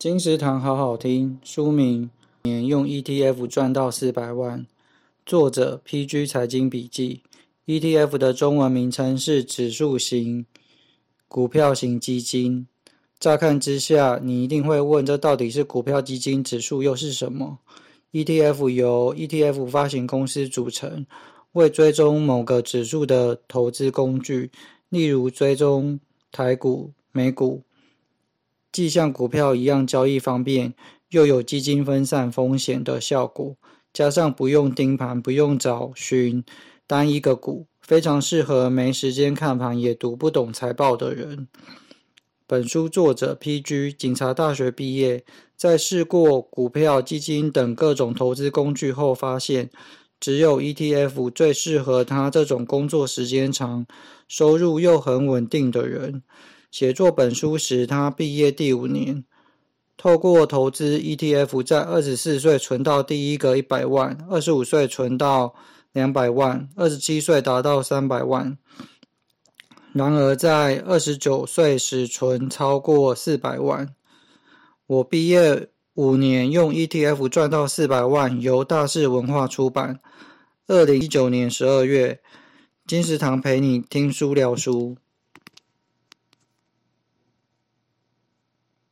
金石堂好好听，书名《年用 ETF 赚到四百万》，作者 PG 财经笔记。ETF 的中文名称是指数型股票型基金。乍看之下，你一定会问：这到底是股票基金？指数又是什么？ETF 由 ETF 发行公司组成，为追踪某个指数的投资工具，例如追踪台股、美股。既像股票一样交易方便，又有基金分散风险的效果，加上不用盯盘、不用找寻单一个股，非常适合没时间看盘也读不懂财报的人。本书作者 PG，警察大学毕业，在试过股票、基金等各种投资工具后，发现只有 ETF 最适合他这种工作时间长、收入又很稳定的人。写作本书时，他毕业第五年，透过投资 ETF，在二十四岁存到第一个一百万，二十五岁存到两百万，二十七岁达到三百万。然而，在二十九岁时存超过四百万。我毕业五年，用 ETF 赚到四百万，由大是文化出版。二零一九年十二月，金石堂陪你听书聊书。